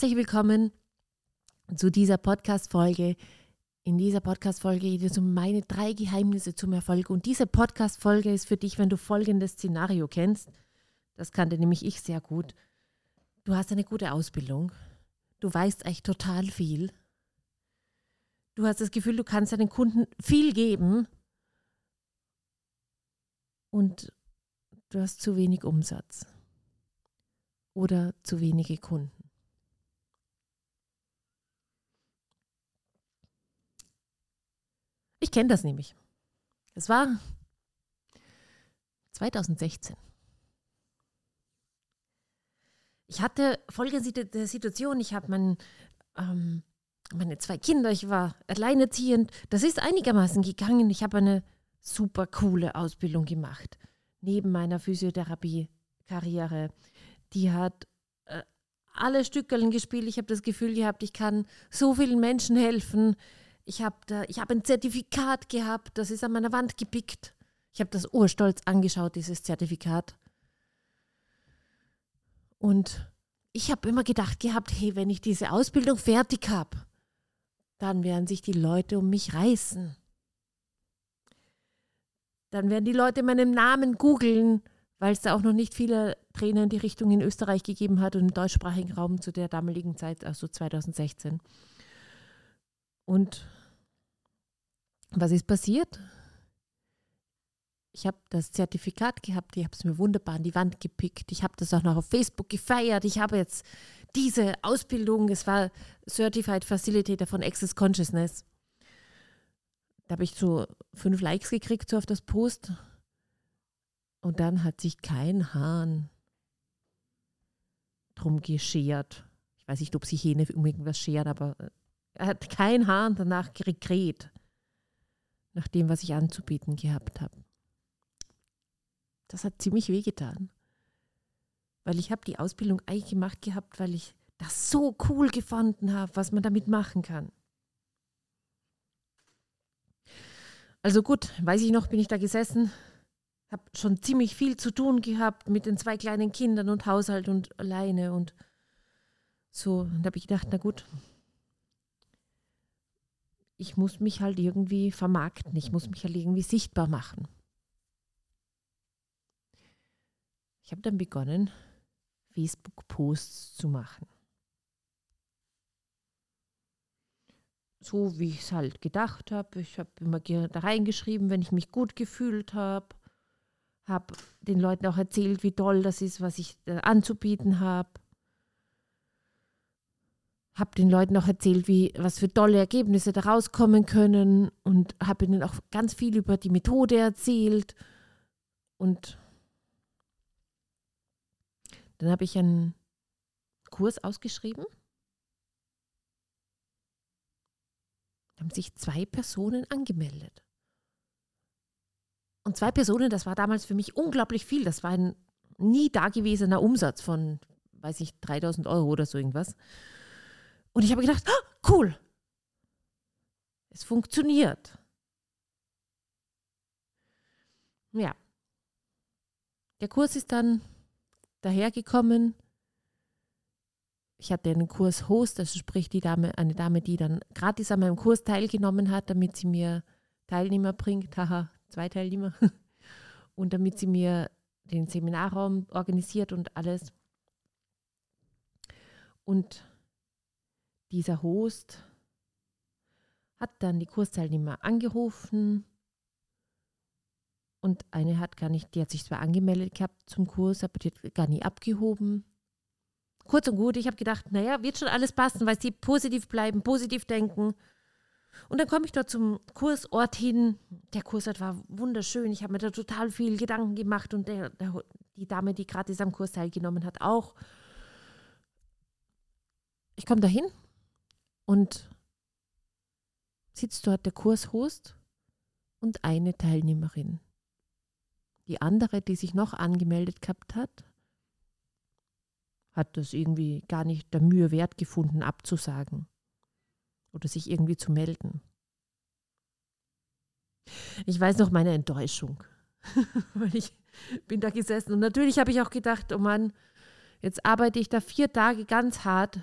Herzlich willkommen zu dieser Podcast-Folge. In dieser Podcast-Folge geht es um meine drei Geheimnisse zum Erfolg. Und diese Podcast-Folge ist für dich, wenn du folgendes Szenario kennst. Das kannte nämlich ich sehr gut. Du hast eine gute Ausbildung. Du weißt eigentlich total viel. Du hast das Gefühl, du kannst deinen Kunden viel geben. Und du hast zu wenig Umsatz oder zu wenige Kunden. Ich kenne das nämlich. Es war 2016. Ich hatte folgende Situation, ich habe mein, ähm, meine zwei Kinder, ich war alleinerziehend. Das ist einigermaßen gegangen. Ich habe eine super coole Ausbildung gemacht. Neben meiner Physiotherapie-Karriere die hat äh, alle Stückeln gespielt. Ich habe das Gefühl gehabt, ich kann so vielen Menschen helfen. Ich habe hab ein Zertifikat gehabt, das ist an meiner Wand gepickt. Ich habe das urstolz angeschaut, dieses Zertifikat. Und ich habe immer gedacht gehabt, hey, wenn ich diese Ausbildung fertig habe, dann werden sich die Leute um mich reißen. Dann werden die Leute meinen Namen googeln weil es da auch noch nicht viele Trainer in die Richtung in Österreich gegeben hat und im deutschsprachigen Raum zu der damaligen Zeit, also 2016. Und was ist passiert? Ich habe das Zertifikat gehabt, ich habe es mir wunderbar an die Wand gepickt. Ich habe das auch noch auf Facebook gefeiert. Ich habe jetzt diese Ausbildung, es war Certified Facilitator von Access Consciousness. Da habe ich so fünf Likes gekriegt so auf das Post und dann hat sich kein Hahn drum geschert. Ich weiß nicht, ob sich Hähne um irgendwas scheren, aber äh, er hat kein Hahn danach gekräht, nach dem, was ich anzubieten gehabt habe. Das hat ziemlich wehgetan, weil ich habe die Ausbildung eigentlich gemacht gehabt, weil ich das so cool gefunden habe, was man damit machen kann. Also gut, weiß ich noch, bin ich da gesessen, habe schon ziemlich viel zu tun gehabt mit den zwei kleinen Kindern und Haushalt und alleine und so. Und da habe ich gedacht, na gut, ich muss mich halt irgendwie vermarkten, ich muss mich halt irgendwie sichtbar machen. Ich habe dann begonnen, Facebook-Posts zu machen. So wie ich es halt gedacht habe. Ich habe immer da reingeschrieben, wenn ich mich gut gefühlt habe habe den Leuten auch erzählt, wie toll das ist, was ich äh, anzubieten habe. Habe den Leuten auch erzählt, wie, was für tolle Ergebnisse da rauskommen können und habe ihnen auch ganz viel über die Methode erzählt. Und dann habe ich einen Kurs ausgeschrieben. Da haben sich zwei Personen angemeldet. Und zwei Personen, das war damals für mich unglaublich viel. Das war ein nie dagewesener Umsatz von, weiß ich, 3000 Euro oder so irgendwas. Und ich habe gedacht, ah, cool, es funktioniert. Ja. Der Kurs ist dann dahergekommen. Ich hatte einen Kurs-Host, also sprich die Dame, eine Dame, die dann gratis an meinem Kurs teilgenommen hat, damit sie mir Teilnehmer bringt. Haha, zwei Teilnehmer. Und damit sie mir den Seminarraum organisiert und alles. Und dieser Host hat dann die Kursteilnehmer angerufen und eine hat gar nicht, die hat sich zwar angemeldet gehabt zum Kurs, aber die hat gar nie abgehoben. Kurz und gut, ich habe gedacht, naja, wird schon alles passen, weil sie positiv bleiben, positiv denken. Und dann komme ich dort zum Kursort hin. Der Kursort war wunderschön. Ich habe mir da total viel Gedanken gemacht und der, der, die Dame, die gratis am Kurs teilgenommen hat, auch. Ich komme da hin und sitzt dort der Kurshost und eine Teilnehmerin. Die andere, die sich noch angemeldet gehabt hat, hat das irgendwie gar nicht der Mühe wert gefunden, abzusagen oder sich irgendwie zu melden. Ich weiß noch meine Enttäuschung, weil ich bin da gesessen und natürlich habe ich auch gedacht, oh Mann, jetzt arbeite ich da vier Tage ganz hart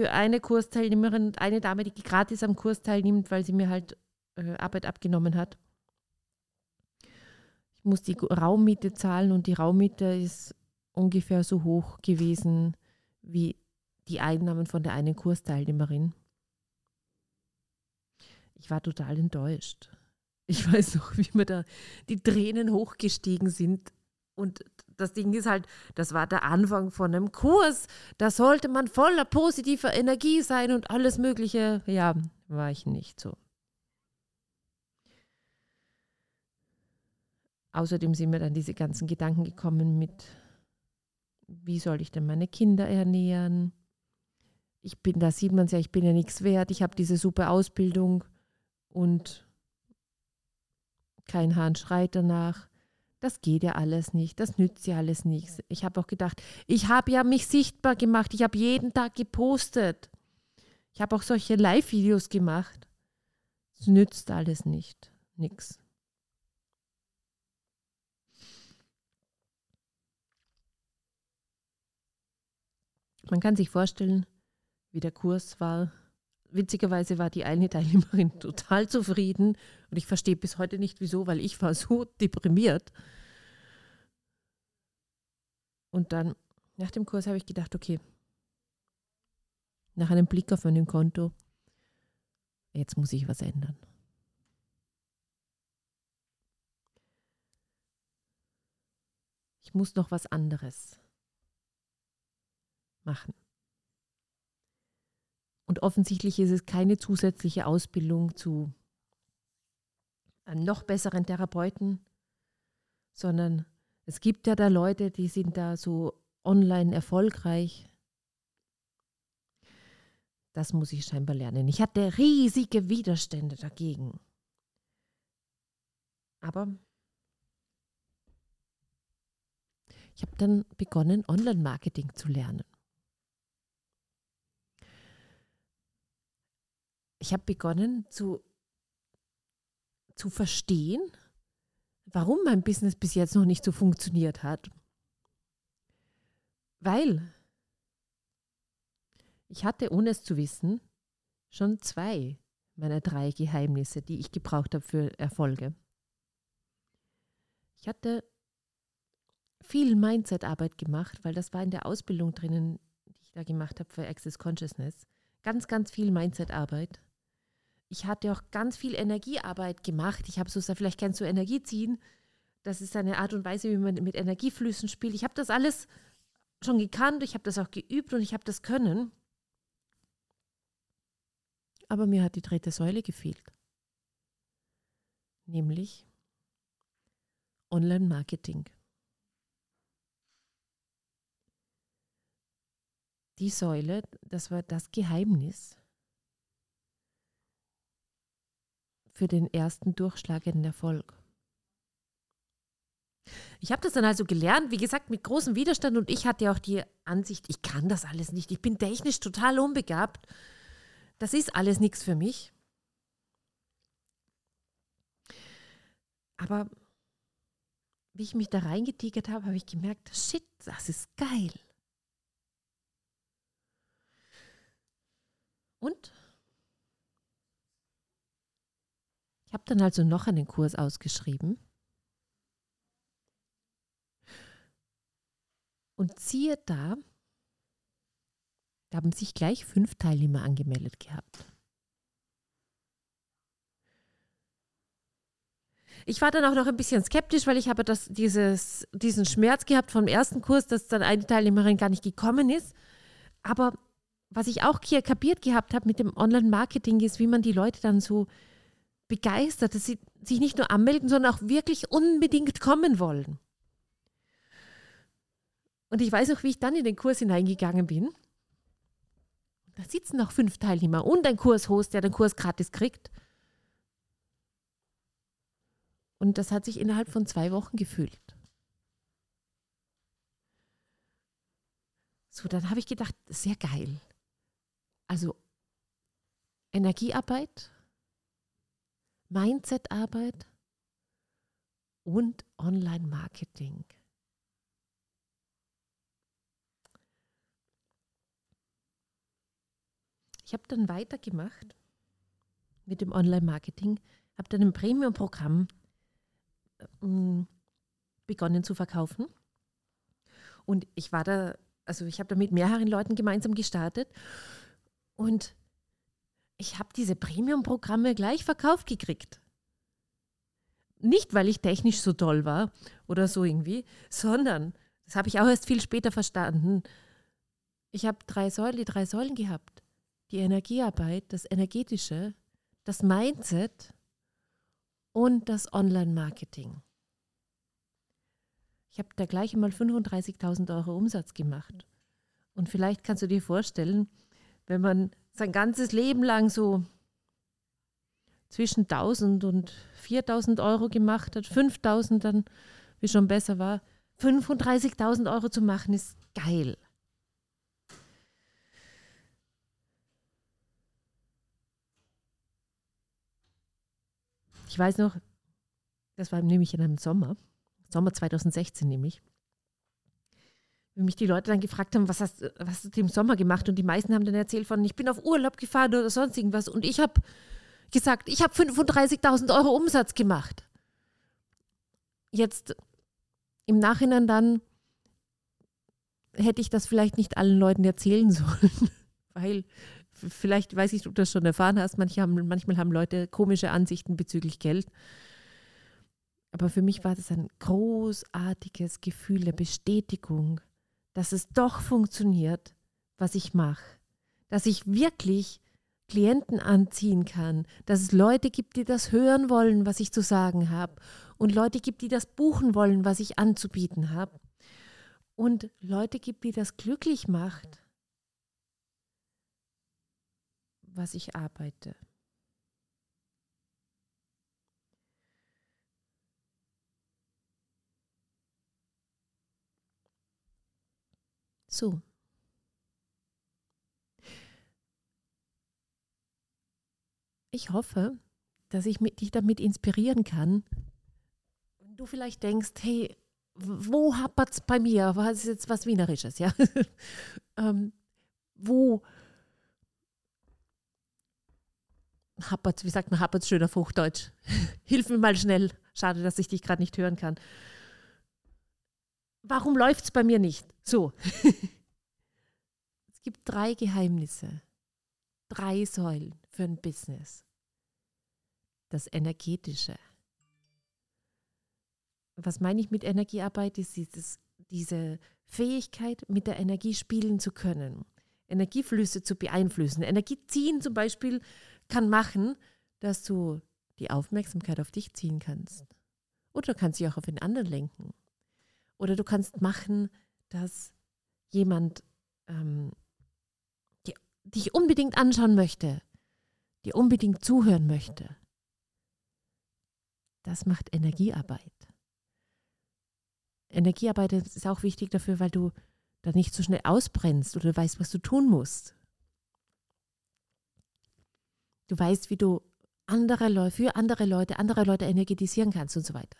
für eine Kursteilnehmerin und eine Dame, die gratis am Kurs teilnimmt, weil sie mir halt äh, Arbeit abgenommen hat. Ich muss die Raummiete zahlen und die Raummiete ist ungefähr so hoch gewesen wie die Einnahmen von der einen Kursteilnehmerin. Ich war total enttäuscht. Ich weiß noch, wie mir da die Tränen hochgestiegen sind. Und das Ding ist halt, das war der Anfang von einem Kurs. Da sollte man voller positiver Energie sein und alles Mögliche. Ja, war ich nicht so. Außerdem sind mir dann diese ganzen Gedanken gekommen mit, wie soll ich denn meine Kinder ernähren? Ich bin, da sieht man es ja, ich bin ja nichts wert, ich habe diese super Ausbildung und kein Hahn schreit danach. Das geht ja alles nicht, das nützt ja alles nichts. Ich habe auch gedacht, ich habe ja mich sichtbar gemacht, ich habe jeden Tag gepostet. Ich habe auch solche Live-Videos gemacht. Es nützt alles nicht, nichts. Man kann sich vorstellen, wie der Kurs war. Witzigerweise war die eine Teilnehmerin total zufrieden und ich verstehe bis heute nicht wieso, weil ich war so deprimiert. Und dann nach dem Kurs habe ich gedacht, okay, nach einem Blick auf meinem Konto, jetzt muss ich was ändern. Ich muss noch was anderes machen. Und offensichtlich ist es keine zusätzliche Ausbildung zu einem noch besseren Therapeuten, sondern es gibt ja da Leute, die sind da so online erfolgreich. Das muss ich scheinbar lernen. Ich hatte riesige Widerstände dagegen. Aber ich habe dann begonnen, Online-Marketing zu lernen. Ich habe begonnen zu, zu verstehen, warum mein Business bis jetzt noch nicht so funktioniert hat. Weil ich hatte, ohne es zu wissen, schon zwei meiner drei Geheimnisse, die ich gebraucht habe für Erfolge. Ich hatte viel Mindset-Arbeit gemacht, weil das war in der Ausbildung drinnen, die ich da gemacht habe für Access Consciousness. Ganz, ganz viel Mindset-Arbeit ich hatte auch ganz viel Energiearbeit gemacht. Ich habe so, vielleicht kennst du Energie ziehen. Das ist eine Art und Weise, wie man mit Energieflüssen spielt. Ich habe das alles schon gekannt, ich habe das auch geübt und ich habe das können. Aber mir hat die dritte Säule gefehlt. Nämlich Online-Marketing. Die Säule, das war das Geheimnis für den ersten durchschlagenden Erfolg. Ich habe das dann also gelernt, wie gesagt, mit großem Widerstand und ich hatte auch die Ansicht, ich kann das alles nicht, ich bin technisch total unbegabt. Das ist alles nichts für mich. Aber wie ich mich da reingetigert habe, habe ich gemerkt, shit, das ist geil. Und Ich habe dann also noch einen Kurs ausgeschrieben. Und siehe da, da haben sich gleich fünf Teilnehmer angemeldet gehabt. Ich war dann auch noch ein bisschen skeptisch, weil ich habe das, dieses, diesen Schmerz gehabt vom ersten Kurs, dass dann eine Teilnehmerin gar nicht gekommen ist. Aber was ich auch hier kapiert gehabt habe mit dem Online-Marketing ist, wie man die Leute dann so begeistert, dass sie sich nicht nur anmelden, sondern auch wirklich unbedingt kommen wollen. Und ich weiß noch, wie ich dann in den Kurs hineingegangen bin. Da sitzen noch fünf Teilnehmer und ein Kurshost, der den Kurs gratis kriegt. Und das hat sich innerhalb von zwei Wochen gefühlt. So, dann habe ich gedacht, sehr geil. Also Energiearbeit, Mindset-Arbeit und Online-Marketing. ich habe dann weitergemacht mit dem Online-Marketing, habe dann ein Premium-Programm äh, begonnen zu verkaufen. Und ich war da, also ich habe da mit mehreren Leuten gemeinsam gestartet und ich habe diese Premium-Programme gleich verkauft gekriegt. Nicht, weil ich technisch so toll war oder so irgendwie, sondern, das habe ich auch erst viel später verstanden, ich habe drei Säulen, die drei Säulen gehabt. Die Energiearbeit, das Energetische, das Mindset und das Online-Marketing. Ich habe da gleich einmal 35.000 Euro Umsatz gemacht. Und vielleicht kannst du dir vorstellen, wenn man sein ganzes Leben lang so zwischen 1000 und 4000 Euro gemacht hat, 5000 dann, wie schon besser war, 35.000 Euro zu machen, ist geil. Ich weiß noch, das war nämlich in einem Sommer, Sommer 2016 nämlich, wenn mich die Leute dann gefragt haben, was hast, was hast du im Sommer gemacht? Und die meisten haben dann erzählt von, ich bin auf Urlaub gefahren oder sonst irgendwas. Und ich habe gesagt, ich habe 35.000 Euro Umsatz gemacht. Jetzt im Nachhinein dann hätte ich das vielleicht nicht allen Leuten erzählen sollen, weil vielleicht weiß ich, ob du das schon erfahren hast, manche haben, manchmal haben Leute komische Ansichten bezüglich Geld. Aber für mich war das ein großartiges Gefühl der Bestätigung, dass es doch funktioniert, was ich mache. Dass ich wirklich Klienten anziehen kann, dass es Leute gibt, die das hören wollen, was ich zu sagen habe. Und Leute gibt, die das buchen wollen, was ich anzubieten habe. Und Leute gibt, die das glücklich macht was ich arbeite. So. Ich hoffe, dass ich dich damit inspirieren kann. Wenn du vielleicht denkst, hey, wo hapert es bei mir? Was ist jetzt was Wienerisches, ja? ähm, wo hapert, wie sagt man, hapert schön auf Hochdeutsch. Hilf mir mal schnell. Schade, dass ich dich gerade nicht hören kann. Warum läuft es bei mir nicht? So. es gibt drei Geheimnisse, drei Säulen für ein Business. Das Energetische. Was meine ich mit Energiearbeit? Ist dieses, diese Fähigkeit, mit der Energie spielen zu können, Energieflüsse zu beeinflussen. Energie ziehen zum Beispiel kann machen, dass du die Aufmerksamkeit auf dich ziehen kannst. Oder du kannst sie auch auf den anderen lenken. Oder du kannst machen, dass jemand ähm, die, dich unbedingt anschauen möchte, dir unbedingt zuhören möchte. Das macht Energiearbeit. Energiearbeit ist auch wichtig dafür, weil du da nicht so schnell ausbrennst oder weißt, was du tun musst. Du weißt, wie du andere Leute, für andere Leute, andere Leute energetisieren kannst und so weiter.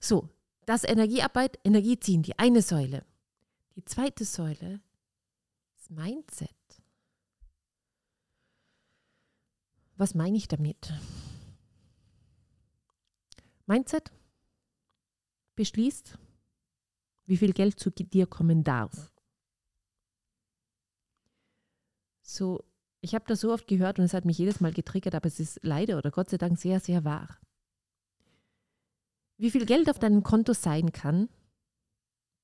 So, das Energiearbeit, Energie ziehen, die eine Säule. Die zweite Säule ist Mindset. Was meine ich damit? Mindset beschließt, wie viel Geld zu dir kommen darf. So ich habe das so oft gehört und es hat mich jedes Mal getriggert, aber es ist leider oder Gott sei Dank sehr, sehr wahr. Wie viel Geld auf deinem Konto sein kann,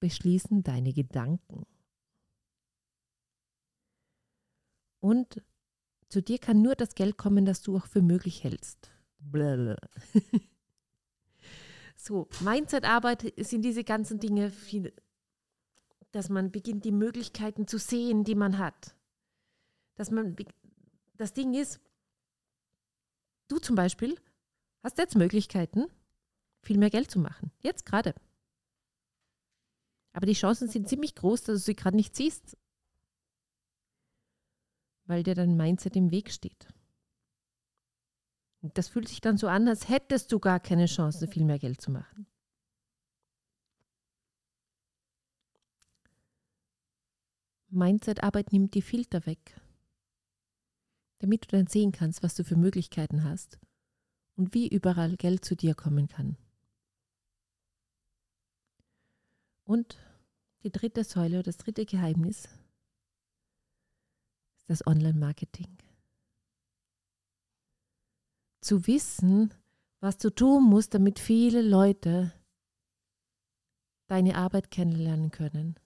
beschließen deine Gedanken. Und zu dir kann nur das Geld kommen, das du auch für möglich hältst. Blablabla. so, Mindset-Arbeit sind diese ganzen Dinge, dass man beginnt, die Möglichkeiten zu sehen, die man hat dass man, das Ding ist, du zum Beispiel hast jetzt Möglichkeiten, viel mehr Geld zu machen. Jetzt gerade. Aber die Chancen sind ziemlich groß, dass du sie gerade nicht siehst, weil dir dein Mindset im Weg steht. Und das fühlt sich dann so an, als hättest du gar keine Chance, viel mehr Geld zu machen. Mindset-Arbeit nimmt die Filter weg damit du dann sehen kannst, was du für Möglichkeiten hast und wie überall Geld zu dir kommen kann. Und die dritte Säule, das dritte Geheimnis ist das Online-Marketing. Zu wissen, was du tun musst, damit viele Leute deine Arbeit kennenlernen können,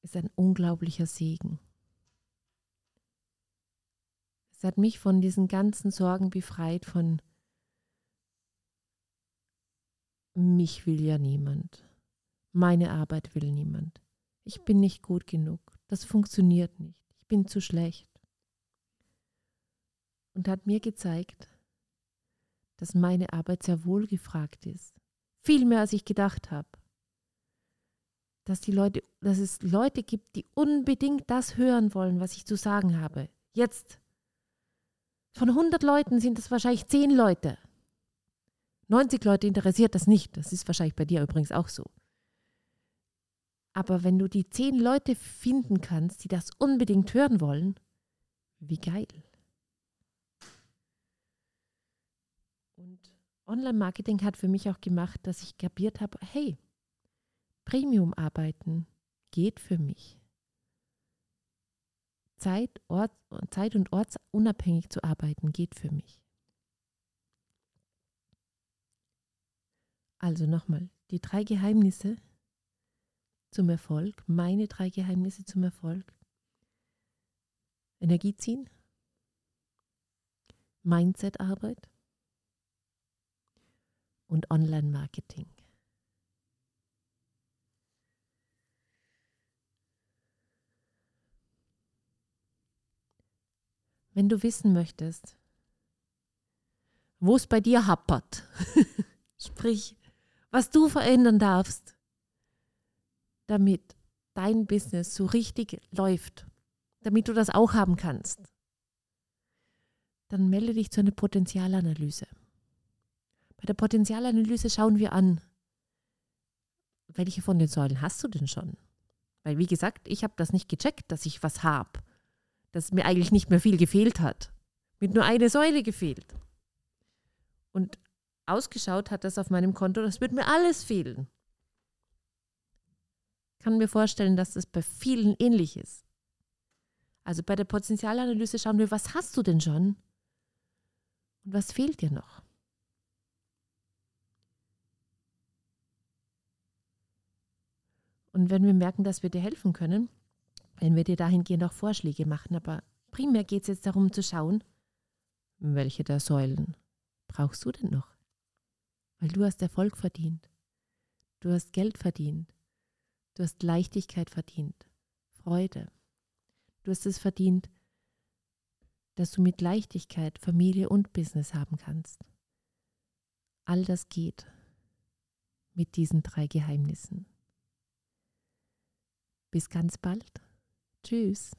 ist ein unglaublicher Segen. Es hat mich von diesen ganzen Sorgen befreit, von mich will ja niemand. Meine Arbeit will niemand. Ich bin nicht gut genug. Das funktioniert nicht. Ich bin zu schlecht. Und hat mir gezeigt, dass meine Arbeit sehr wohl gefragt ist. Viel mehr als ich gedacht habe. Dass die Leute, dass es Leute gibt, die unbedingt das hören wollen, was ich zu sagen habe. Jetzt. Von 100 Leuten sind es wahrscheinlich 10 Leute. 90 Leute interessiert das nicht. Das ist wahrscheinlich bei dir übrigens auch so. Aber wenn du die zehn Leute finden kannst, die das unbedingt hören wollen, wie geil. Und Online-Marketing hat für mich auch gemacht, dass ich kapiert habe, hey, Premium-Arbeiten geht für mich. Zeit, Ort, Zeit und ortsunabhängig zu arbeiten geht für mich. Also nochmal, die drei Geheimnisse, zum Erfolg, meine drei Geheimnisse zum Erfolg. Energie ziehen, Mindset-Arbeit und Online-Marketing. Wenn du wissen möchtest, wo es bei dir happert, sprich, was du verändern darfst, damit dein Business so richtig läuft, damit du das auch haben kannst, dann melde dich zu einer Potenzialanalyse. Bei der Potenzialanalyse schauen wir an, welche von den Säulen hast du denn schon? Weil, wie gesagt, ich habe das nicht gecheckt, dass ich was habe, dass mir eigentlich nicht mehr viel gefehlt hat. Mit nur einer Säule gefehlt. Und ausgeschaut hat das auf meinem Konto, das wird mir alles fehlen kann mir vorstellen, dass das bei vielen ähnlich ist. Also bei der Potenzialanalyse schauen wir, was hast du denn schon und was fehlt dir noch? Und wenn wir merken, dass wir dir helfen können, wenn wir dir dahingehend auch Vorschläge machen, aber primär geht es jetzt darum zu schauen, welche der Säulen brauchst du denn noch? Weil du hast Erfolg verdient. Du hast Geld verdient. Du hast Leichtigkeit verdient, Freude. Du hast es verdient, dass du mit Leichtigkeit Familie und Business haben kannst. All das geht mit diesen drei Geheimnissen. Bis ganz bald. Tschüss.